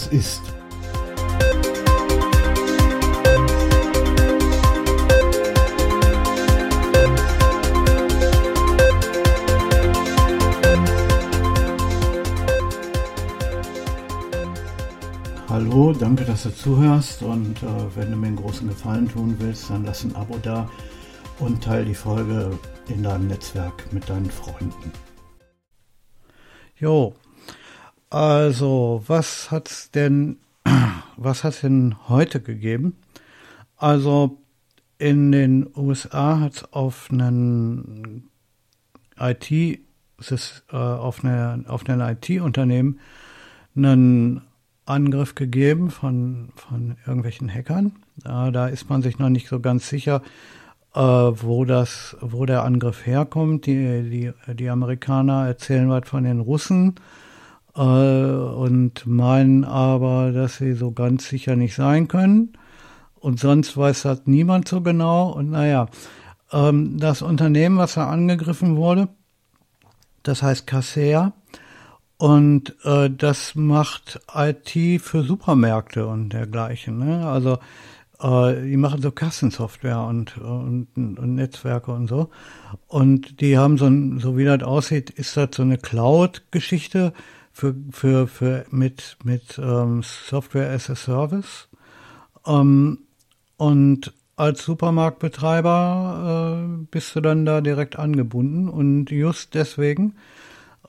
was ist. Hallo, danke, dass du zuhörst und äh, wenn du mir einen großen Gefallen tun willst, dann lass ein Abo da und teile die Folge in deinem Netzwerk mit deinen Freunden. Jo, also was hat's denn, was hat's denn heute gegeben? Also in den USA hat es auf einen IT, äh, auf, eine, auf ein IT-Unternehmen einen Angriff gegeben von, von irgendwelchen Hackern. Äh, da ist man sich noch nicht so ganz sicher, äh, wo das, wo der Angriff herkommt. Die, die, die Amerikaner erzählen was von den Russen äh, und meinen aber, dass sie so ganz sicher nicht sein können. Und sonst weiß das niemand so genau. Und naja, ähm, das Unternehmen, was da angegriffen wurde, das heißt Kaseya. Und äh, das macht IT für Supermärkte und dergleichen. Ne? Also äh, die machen so Kassensoftware und, und, und Netzwerke und so. Und die haben so, ein, so wie das aussieht, ist das so eine Cloud-Geschichte für, für, für mit, mit ähm, Software as a Service. Ähm, und als Supermarktbetreiber äh, bist du dann da direkt angebunden. Und just deswegen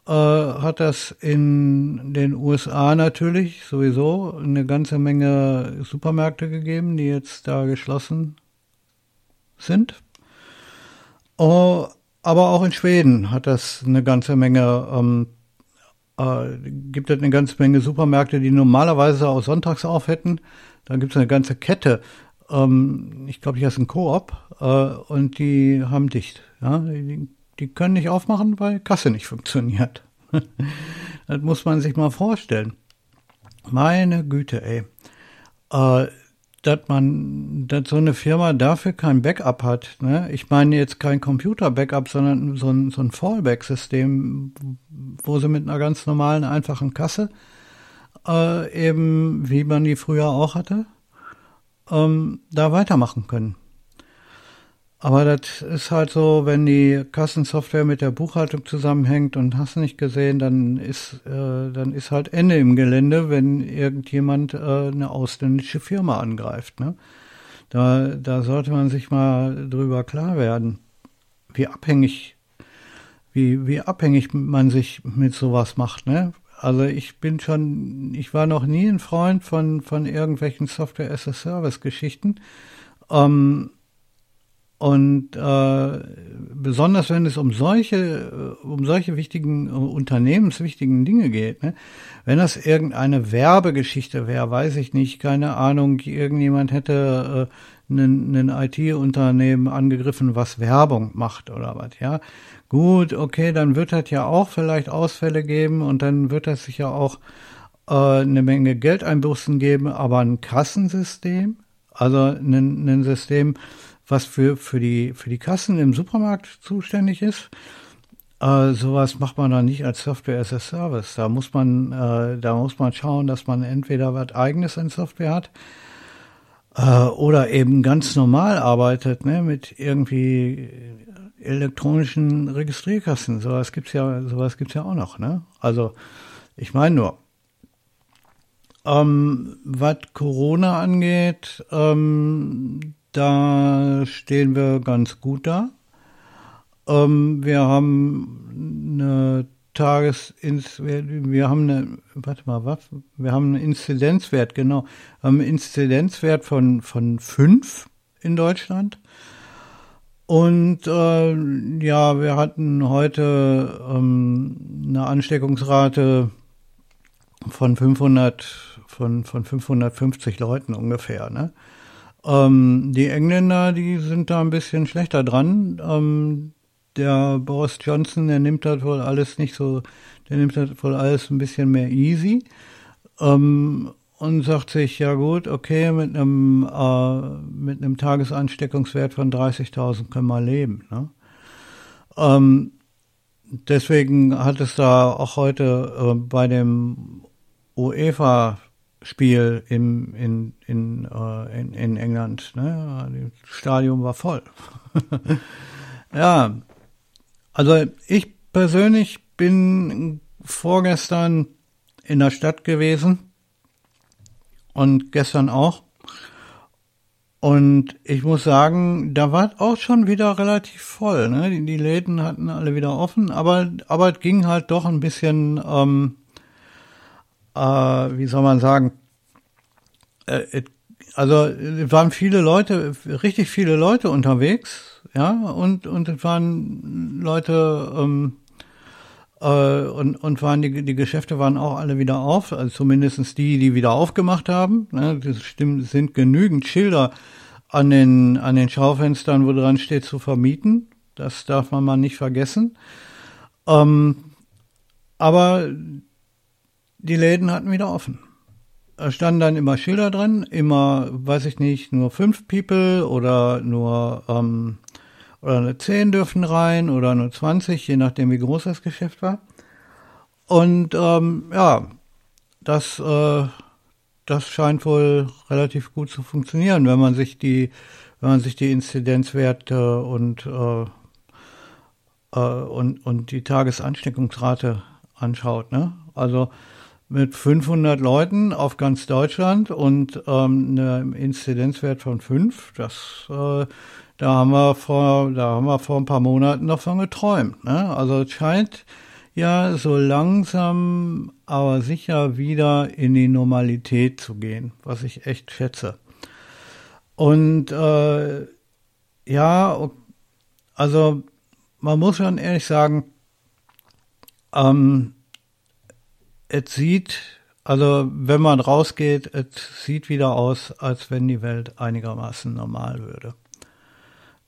äh, hat das in den USA natürlich sowieso eine ganze Menge Supermärkte gegeben, die jetzt da geschlossen sind. Uh, aber auch in Schweden hat das eine ganze Menge, ähm, äh, gibt es eine ganze Menge Supermärkte, die normalerweise auch sonntags auf hätten. Da gibt es eine ganze Kette. Ähm, ich glaube, hier ist ein Koop äh, und die haben dicht. Ja? Die, die können nicht aufmachen, weil Kasse nicht funktioniert. das muss man sich mal vorstellen. Meine Güte, ey. Äh, dass man, dass so eine Firma dafür kein Backup hat. Ne? Ich meine jetzt kein Computer-Backup, sondern so ein, so ein Fallback-System, wo sie mit einer ganz normalen, einfachen Kasse, äh, eben wie man die früher auch hatte, ähm, da weitermachen können. Aber das ist halt so, wenn die Kassensoftware mit der Buchhaltung zusammenhängt und hast nicht gesehen, dann ist, äh, dann ist halt Ende im Gelände, wenn irgendjemand äh, eine ausländische Firma angreift. Ne? Da, da sollte man sich mal drüber klar werden, wie abhängig, wie, wie abhängig man sich mit sowas macht. Ne? Also ich bin schon, ich war noch nie ein Freund von, von irgendwelchen Software-as-a-Service-Geschichten. Ähm, und äh, besonders wenn es um solche, äh, um solche wichtigen, uh, unternehmenswichtigen Dinge geht, ne? wenn das irgendeine Werbegeschichte wäre, weiß ich nicht, keine Ahnung, irgendjemand hätte äh, ein IT-Unternehmen angegriffen, was Werbung macht oder was, ja. Gut, okay, dann wird das ja auch vielleicht Ausfälle geben und dann wird das sicher auch äh, eine Menge Geldeinbußen geben, aber ein Kassensystem, also ein, ein System, was für, für, die, für die Kassen im Supermarkt zuständig ist. Äh, sowas macht man dann nicht als Software as a Service. Da muss man, äh, da muss man schauen, dass man entweder was eigenes in Software hat äh, oder eben ganz normal arbeitet, ne, mit irgendwie elektronischen Registrierkassen. Sowas gibt's ja, sowas gibt's ja auch noch, ne? Also, ich meine nur, ähm, was Corona angeht, ähm, da stehen wir ganz gut da. Ähm, wir haben eine Tages wir haben eine warte mal was? Wir haben einen Inzidenzwert genau. Wir haben einen Inzidenzwert von von fünf in Deutschland. Und äh, ja wir hatten heute ähm, eine Ansteckungsrate von 500 von von 550 Leuten ungefähr ne ähm, die Engländer, die sind da ein bisschen schlechter dran. Ähm, der Boris Johnson, der nimmt das wohl alles nicht so, der nimmt das wohl alles ein bisschen mehr easy. Ähm, und sagt sich, ja gut, okay, mit einem, äh, mit einem Tagesansteckungswert von 30.000 können wir leben. Ne? Ähm, deswegen hat es da auch heute äh, bei dem UEFA Spiel im, in, in, äh, in, in England. Ne? Das Stadion war voll. ja, also ich persönlich bin vorgestern in der Stadt gewesen und gestern auch. Und ich muss sagen, da war auch schon wieder relativ voll. Ne? Die, die Läden hatten alle wieder offen, aber, aber es ging halt doch ein bisschen, ähm, äh, wie soll man sagen, äh, also es waren viele Leute, richtig viele Leute unterwegs, ja, und, und es waren Leute, ähm, äh, und, und waren die, die Geschäfte waren auch alle wieder auf, also zumindestens die, die wieder aufgemacht haben. Ne? Das stimmt, sind genügend Schilder an den, an den Schaufenstern, wo dran steht, zu vermieten. Das darf man mal nicht vergessen. Ähm, aber die Läden hatten wieder offen. Da standen dann immer Schilder dran, immer, weiß ich nicht, nur fünf People oder nur ähm, oder nur 10 dürfen rein oder nur 20, je nachdem wie groß das Geschäft war. Und ähm, ja, das, äh, das scheint wohl relativ gut zu funktionieren, wenn man sich die, wenn man sich die Inzidenzwerte und, äh, äh, und, und die Tagesansteckungsrate anschaut. Ne? Also mit 500 Leuten auf ganz Deutschland und ähm, einem Inzidenzwert von 5, das äh, da haben wir vor, da haben wir vor ein paar Monaten noch von geträumt. Ne? Also es scheint ja so langsam, aber sicher wieder in die Normalität zu gehen, was ich echt schätze. Und äh, ja, also man muss schon ehrlich sagen, ähm, es sieht, also wenn man rausgeht, es sieht wieder aus, als wenn die Welt einigermaßen normal würde.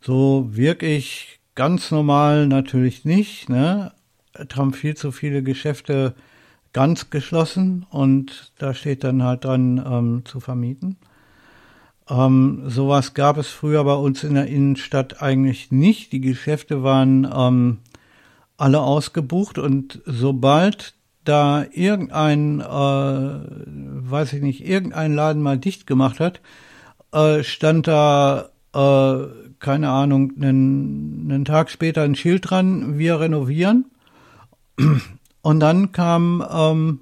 So wirklich ganz normal natürlich nicht. Ne? Es haben viel zu viele Geschäfte ganz geschlossen und da steht dann halt dran ähm, zu vermieten. Ähm, sowas gab es früher bei uns in der Innenstadt eigentlich nicht. Die Geschäfte waren ähm, alle ausgebucht und sobald da irgendein, äh, weiß ich nicht, irgendein Laden mal dicht gemacht hat, äh, stand da äh, keine Ahnung, einen, einen Tag später ein Schild dran, wir renovieren. Und dann kam ähm,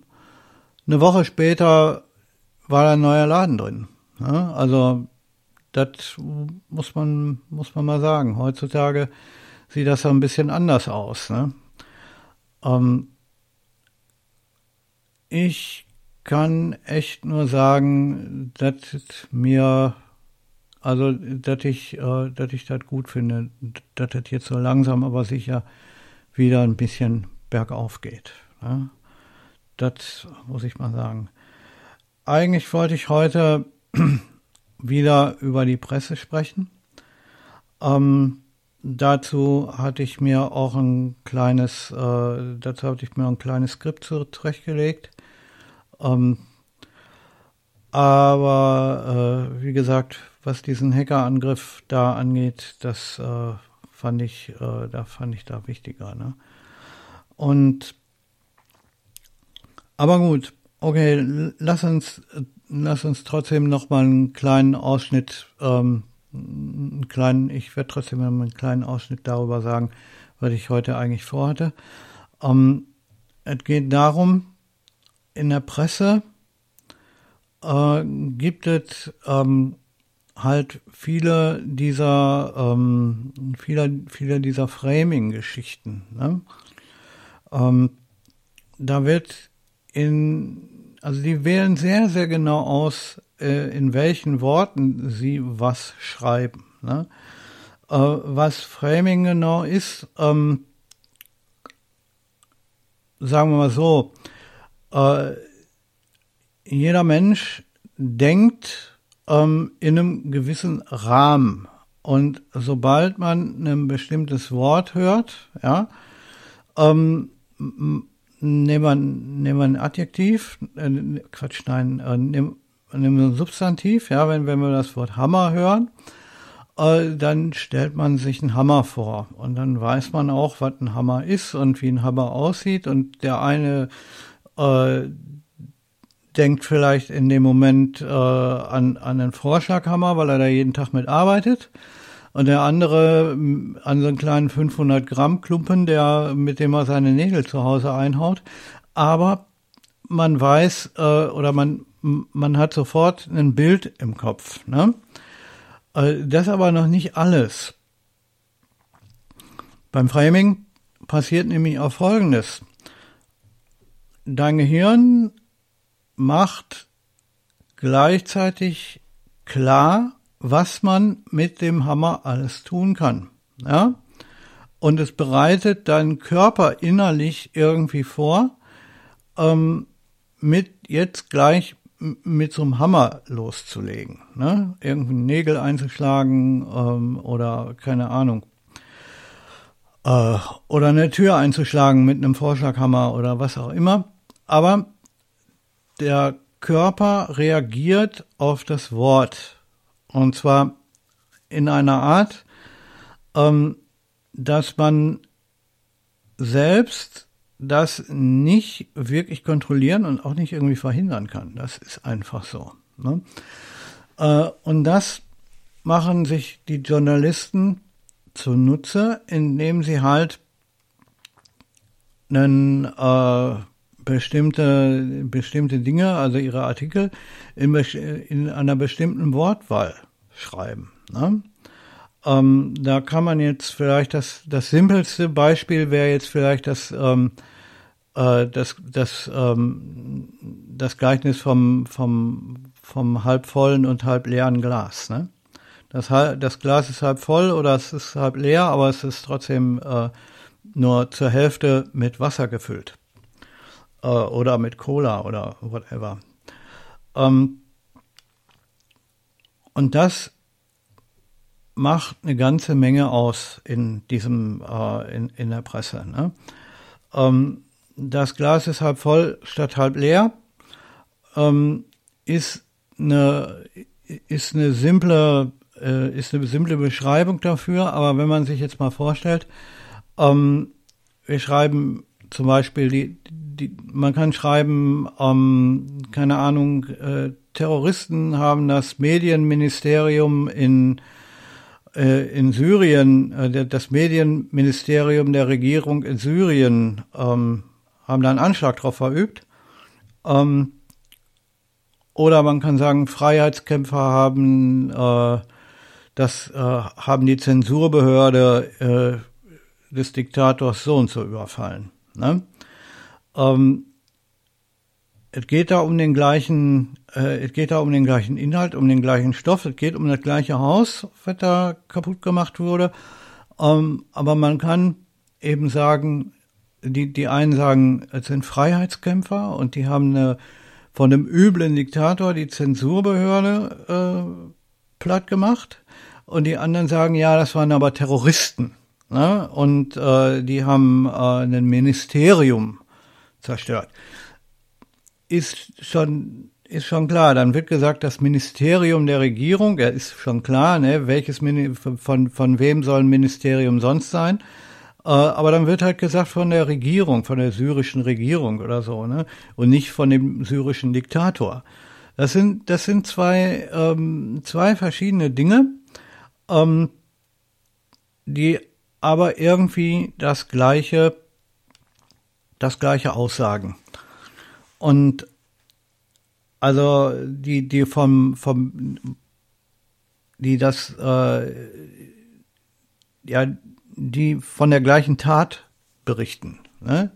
eine Woche später war da ein neuer Laden drin. Ja, also das muss man muss man mal sagen. Heutzutage sieht das ein bisschen anders aus. Ne? Ähm, ich kann echt nur sagen, dass mir also, dass ich, äh, dass ich das gut finde, dass das jetzt so langsam, aber sicher wieder ein bisschen bergauf geht. Ne? Das muss ich mal sagen. Eigentlich wollte ich heute wieder über die Presse sprechen. Ähm, dazu hatte ich mir auch ein kleines, äh, dazu hatte ich mir ein kleines Skript zurechtgelegt. Ähm, aber äh, wie gesagt, was diesen Hackerangriff da angeht, das äh, fand ich, äh, da fand ich da wichtiger. Ne? Und aber gut, okay, lass uns, lass uns trotzdem noch mal einen kleinen Ausschnitt, ähm, einen kleinen, ich werde trotzdem noch mal einen kleinen Ausschnitt darüber sagen, was ich heute eigentlich vorhatte. Ähm, es geht darum, in der Presse äh, gibt es ähm, halt viele dieser, ähm, viele, viele dieser Framing-Geschichten. Ne? Ähm, da wird in, also die wählen sehr, sehr genau aus, äh, in welchen Worten sie was schreiben. Ne? Äh, was Framing genau ist, ähm, sagen wir mal so, äh, jeder Mensch denkt ähm, in einem gewissen Rahmen. Und sobald man ein bestimmtes Wort hört, ja, ähm, nehmen wir, nehmen wir ein Adjektiv, äh, Quatsch, nein, äh, nehmen, nehmen wir ein Substantiv, ja, wenn, wenn wir das Wort Hammer hören, äh, dann stellt man sich einen Hammer vor. Und dann weiß man auch, was ein Hammer ist und wie ein Hammer aussieht. Und der eine, äh, denkt vielleicht in dem Moment äh, an, an den Vorschlaghammer, weil er da jeden Tag mit arbeitet. Und der andere mm, an so einen kleinen 500 Gramm Klumpen, der, mit dem er seine Nägel zu Hause einhaut. Aber man weiß äh, oder man, man hat sofort ein Bild im Kopf. Ne? Äh, das aber noch nicht alles. Beim Framing passiert nämlich auch Folgendes. Dein Gehirn macht gleichzeitig klar, was man mit dem Hammer alles tun kann. Ja? Und es bereitet deinen Körper innerlich irgendwie vor, ähm, mit jetzt gleich mit so einem Hammer loszulegen. Ne? Irgendwie Nägel einzuschlagen ähm, oder keine Ahnung. Äh, oder eine Tür einzuschlagen mit einem Vorschlaghammer oder was auch immer. Aber der Körper reagiert auf das Wort. Und zwar in einer Art, ähm, dass man selbst das nicht wirklich kontrollieren und auch nicht irgendwie verhindern kann. Das ist einfach so. Ne? Äh, und das machen sich die Journalisten zunutze, indem sie halt einen, äh, bestimmte, bestimmte Dinge, also ihre Artikel, in, in einer bestimmten Wortwahl schreiben. Ne? Ähm, da kann man jetzt vielleicht das, das simpelste Beispiel wäre jetzt vielleicht das, ähm, äh, das, das, ähm, das Gleichnis vom, vom, vom halb vollen und halb leeren Glas. Ne? Das, das Glas ist halb voll oder es ist halb leer, aber es ist trotzdem äh, nur zur Hälfte mit Wasser gefüllt. Äh, oder mit Cola oder whatever. Ähm, und das macht eine ganze Menge aus in diesem, äh, in, in der Presse. Ne? Ähm, das Glas ist halb voll statt halb leer, ähm, ist eine, ist eine simple, äh, ist eine simple Beschreibung dafür, aber wenn man sich jetzt mal vorstellt, ähm, wir schreiben zum Beispiel die, die man kann schreiben, ähm, keine Ahnung, äh, Terroristen haben das Medienministerium in äh, in Syrien, äh, das Medienministerium der Regierung in Syrien ähm, haben da einen Anschlag drauf verübt. Ähm, oder man kann sagen, Freiheitskämpfer haben äh, das äh, haben die Zensurbehörde äh, des Diktators so und so überfallen. Ne? Ähm, es geht da um den gleichen, äh, es geht da um den gleichen Inhalt, um den gleichen Stoff, es geht um das gleiche Haus, was da kaputt gemacht wurde. Ähm, aber man kann eben sagen, die, die einen sagen, es sind Freiheitskämpfer und die haben eine, von dem üblen Diktator die Zensurbehörde äh, platt gemacht. Und die anderen sagen, ja, das waren aber Terroristen. Ne? Und äh, die haben äh, ein Ministerium zerstört. Ist schon ist schon klar. Dann wird gesagt, das Ministerium der Regierung, ja, ist schon klar, ne, welches von von wem soll ein Ministerium sonst sein? Äh, aber dann wird halt gesagt von der Regierung, von der syrischen Regierung oder so, ne? Und nicht von dem syrischen Diktator. Das sind, das sind zwei, ähm, zwei verschiedene Dinge, ähm, die aber irgendwie das gleiche, das gleiche aussagen. Und also die, die vom, vom, die das, äh, ja, die von der gleichen Tat berichten. Ne?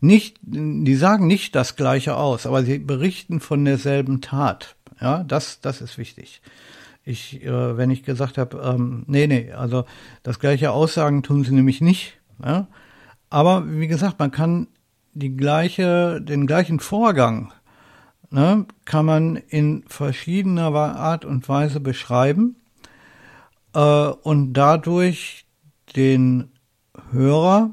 Nicht, die sagen nicht das Gleiche aus, aber sie berichten von derselben Tat. Ja, das, das ist wichtig. Ich, äh, wenn ich gesagt habe, ähm, nee, nee, also das gleiche Aussagen tun sie nämlich nicht. Ja? Aber wie gesagt, man kann die gleiche, den gleichen Vorgang ne, kann man in verschiedener Art und Weise beschreiben äh, und dadurch den Hörer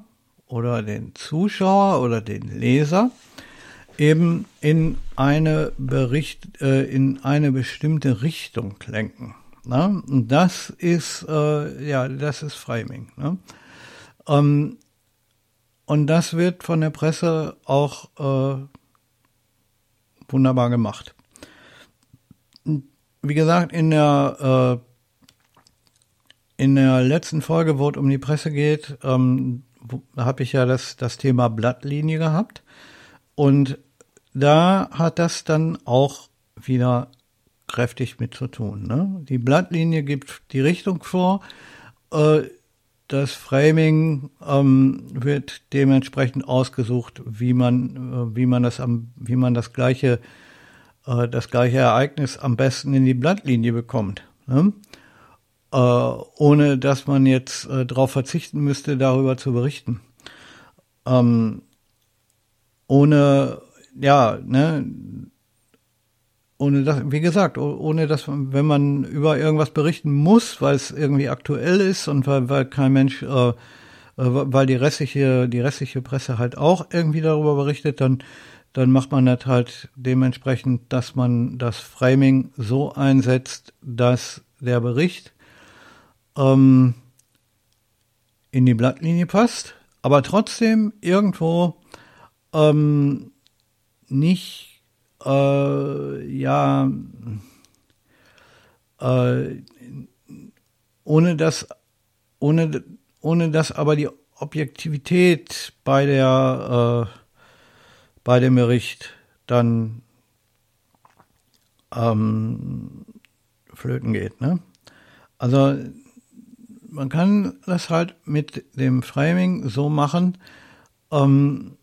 oder den Zuschauer oder den Leser eben in eine Bericht, äh, in eine bestimmte Richtung lenken. Ne? Und das ist, äh, ja, das ist Framing. Ne? Ähm, und das wird von der Presse auch äh, wunderbar gemacht. Wie gesagt, in der, äh, in der letzten Folge, wo es um die Presse geht, ähm, habe ich ja das, das Thema Blattlinie gehabt. Und da hat das dann auch wieder kräftig mit zu tun. Ne? Die Blattlinie gibt die Richtung vor. Äh, das Framing ähm, wird dementsprechend ausgesucht, wie man, äh, wie man das am, wie man das gleiche, äh, das gleiche Ereignis am besten in die Blattlinie bekommt. Ne? Äh, ohne dass man jetzt äh, darauf verzichten müsste, darüber zu berichten. Ähm, ohne, ja, ne, ohne das, wie gesagt, ohne dass, wenn man über irgendwas berichten muss, weil es irgendwie aktuell ist und weil, weil kein Mensch, äh, äh weil die restliche, die restliche Presse halt auch irgendwie darüber berichtet, dann, dann macht man das halt dementsprechend, dass man das Framing so einsetzt, dass der Bericht ähm, in die Blattlinie passt, aber trotzdem irgendwo ähm, nicht äh, ja, äh, ohne dass, ohne, ohne dass aber die Objektivität bei der, äh, bei dem Bericht dann ähm, flöten geht. Ne? Also man kann das halt mit dem Framing so machen, ähm,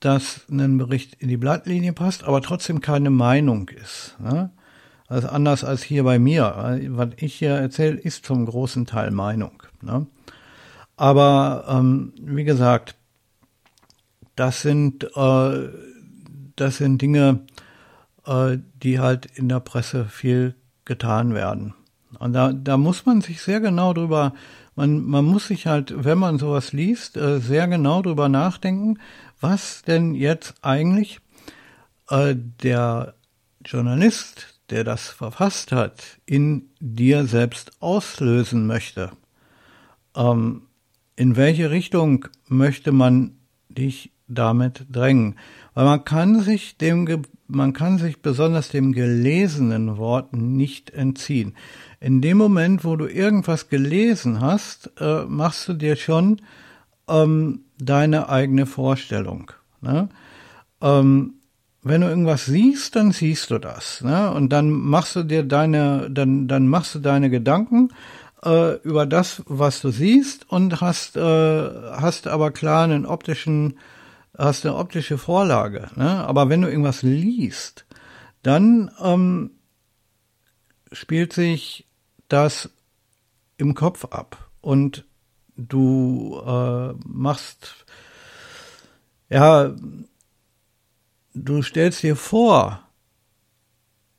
dass ein Bericht in die Blattlinie passt, aber trotzdem keine Meinung ist. Ne? Also anders als hier bei mir. Was ich hier erzähle, ist zum großen Teil Meinung. Ne? Aber ähm, wie gesagt, das sind, äh, das sind Dinge, äh, die halt in der Presse viel getan werden. Und da, da muss man sich sehr genau drüber, man, man muss sich halt, wenn man sowas liest, äh, sehr genau drüber nachdenken, was denn jetzt eigentlich äh, der Journalist, der das verfasst hat, in dir selbst auslösen möchte. Ähm, in welche Richtung möchte man dich damit drängen? Weil man kann sich dem, man kann sich besonders dem gelesenen Wort nicht entziehen. In dem Moment, wo du irgendwas gelesen hast, äh, machst du dir schon ähm, deine eigene Vorstellung. Ne? Ähm, wenn du irgendwas siehst, dann siehst du das. Ne? Und dann machst du dir deine, dann, dann machst du deine Gedanken äh, über das, was du siehst und hast, äh, hast aber klar einen optischen, hast eine optische Vorlage. Ne? Aber wenn du irgendwas liest, dann ähm, spielt sich das im Kopf ab und du äh, machst, ja, du stellst dir vor,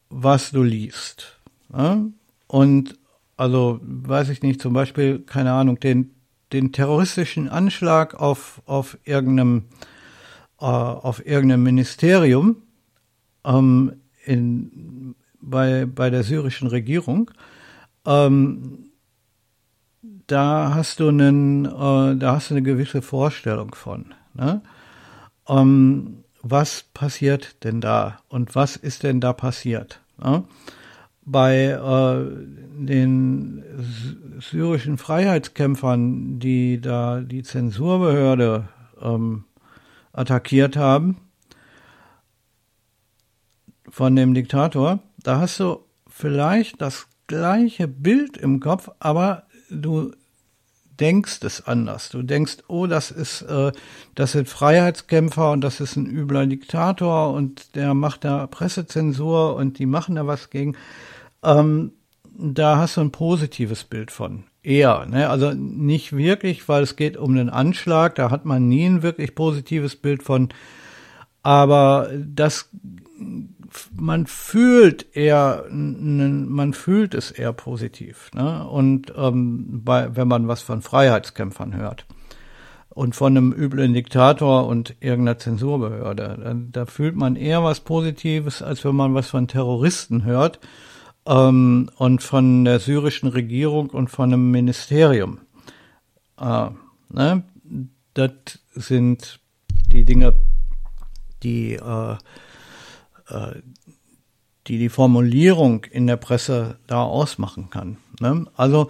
was du liest. Ja? Und also, weiß ich nicht, zum Beispiel, keine Ahnung, den, den terroristischen Anschlag auf, auf irgendeinem, äh, auf irgendeinem Ministerium ähm, in, bei, bei der syrischen Regierung, ähm, da hast du einen, äh, da hast du eine gewisse Vorstellung von. Ne? Ähm, was passiert denn da und was ist denn da passiert? Ne? Bei äh, den syrischen Freiheitskämpfern, die da die Zensurbehörde ähm, attackiert haben von dem Diktator, da hast du vielleicht das gleiche Bild im Kopf, aber du denkst es anders. Du denkst, oh, das ist, äh, das sind Freiheitskämpfer und das ist ein übler Diktator und der macht da Pressezensur und die machen da was gegen. Ähm, da hast du ein positives Bild von. Eher, ne? Also nicht wirklich, weil es geht um einen Anschlag, da hat man nie ein wirklich positives Bild von. Aber das man fühlt eher, man fühlt es eher positiv. Ne? Und ähm, bei, wenn man was von Freiheitskämpfern hört und von einem üblen Diktator und irgendeiner Zensurbehörde, da, da fühlt man eher was Positives, als wenn man was von Terroristen hört ähm, und von der syrischen Regierung und von einem Ministerium. Äh, ne? Das sind die Dinge, die äh, die die Formulierung in der Presse da ausmachen kann. Ne? Also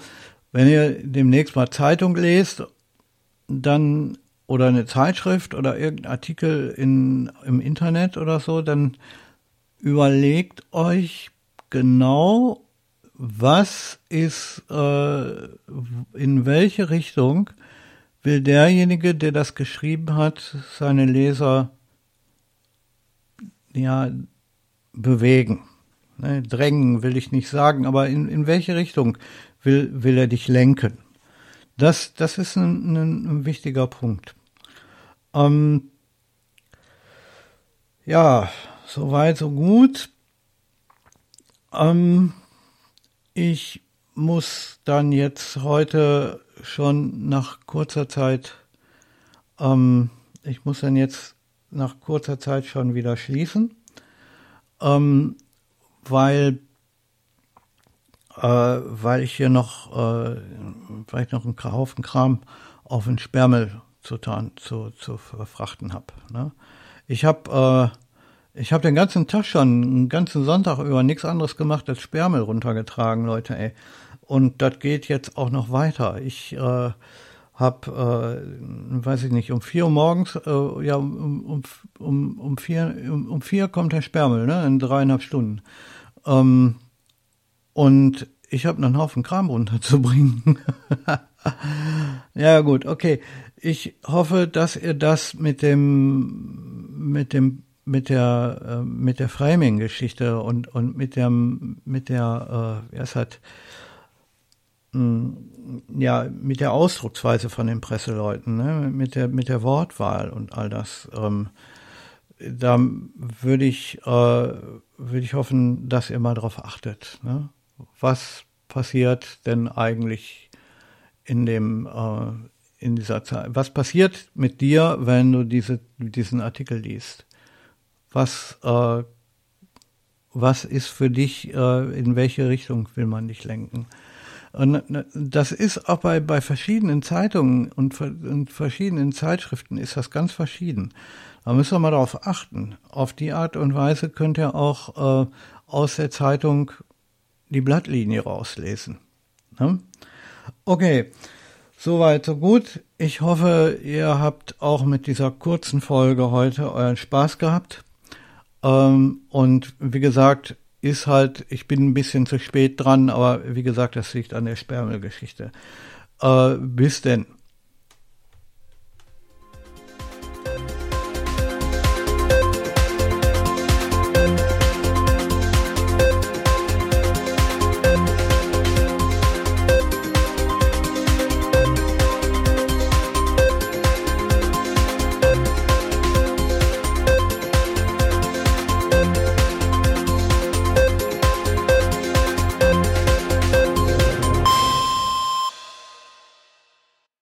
wenn ihr demnächst mal Zeitung lest, dann oder eine Zeitschrift oder irgendein Artikel in, im Internet oder so, dann überlegt euch genau, was ist, äh, in welche Richtung will derjenige, der das geschrieben hat, seine Leser ja bewegen. Ne, drängen will ich nicht sagen, aber in, in welche Richtung will, will er dich lenken? Das, das ist ein, ein, ein wichtiger Punkt. Ähm, ja, soweit, so gut. Ähm, ich muss dann jetzt heute schon nach kurzer Zeit, ähm, ich muss dann jetzt nach kurzer Zeit schon wieder schließen, ähm, weil äh, weil ich hier noch äh, weil ich noch einen Haufen Kram auf den Sperrmüll zu, zu, zu verfrachten habe. Ne? Ich habe äh, habe den ganzen Tag schon, den ganzen Sonntag über nichts anderes gemacht als Sperrmüll runtergetragen, Leute, ey. Und das geht jetzt auch noch weiter. Ich äh, habe, äh, weiß ich nicht, um vier Uhr morgens, äh, ja, um, um, um, um, vier, um, um vier kommt der Sperrmüll, ne, in dreieinhalb Stunden. Ähm, und ich habe einen Haufen Kram runterzubringen. ja, gut, okay. Ich hoffe, dass ihr das mit dem, mit dem, mit der, äh, mit der Framing-Geschichte und, und mit dem, mit der, äh, wie hat, mh, ja, mit der Ausdrucksweise von den Presseleuten, ne? mit der, mit der Wortwahl und all das, ähm, da würde ich, äh, würde ich hoffen, dass ihr mal drauf achtet. Ne? Was passiert denn eigentlich in dem, äh, in dieser Zeit? Was passiert mit dir, wenn du diese, diesen Artikel liest? Was, äh, was ist für dich, äh, in welche Richtung will man dich lenken? Und das ist auch bei, bei verschiedenen Zeitungen und, und verschiedenen Zeitschriften ist das ganz verschieden. Da müssen wir mal darauf achten. Auf die Art und Weise könnt ihr auch äh, aus der Zeitung die Blattlinie rauslesen. Ne? Okay, soweit, so gut. Ich hoffe, ihr habt auch mit dieser kurzen Folge heute euren Spaß gehabt. Ähm, und wie gesagt, ist halt, ich bin ein bisschen zu spät dran, aber wie gesagt, das liegt an der Sperrmüllgeschichte. Äh, bis denn.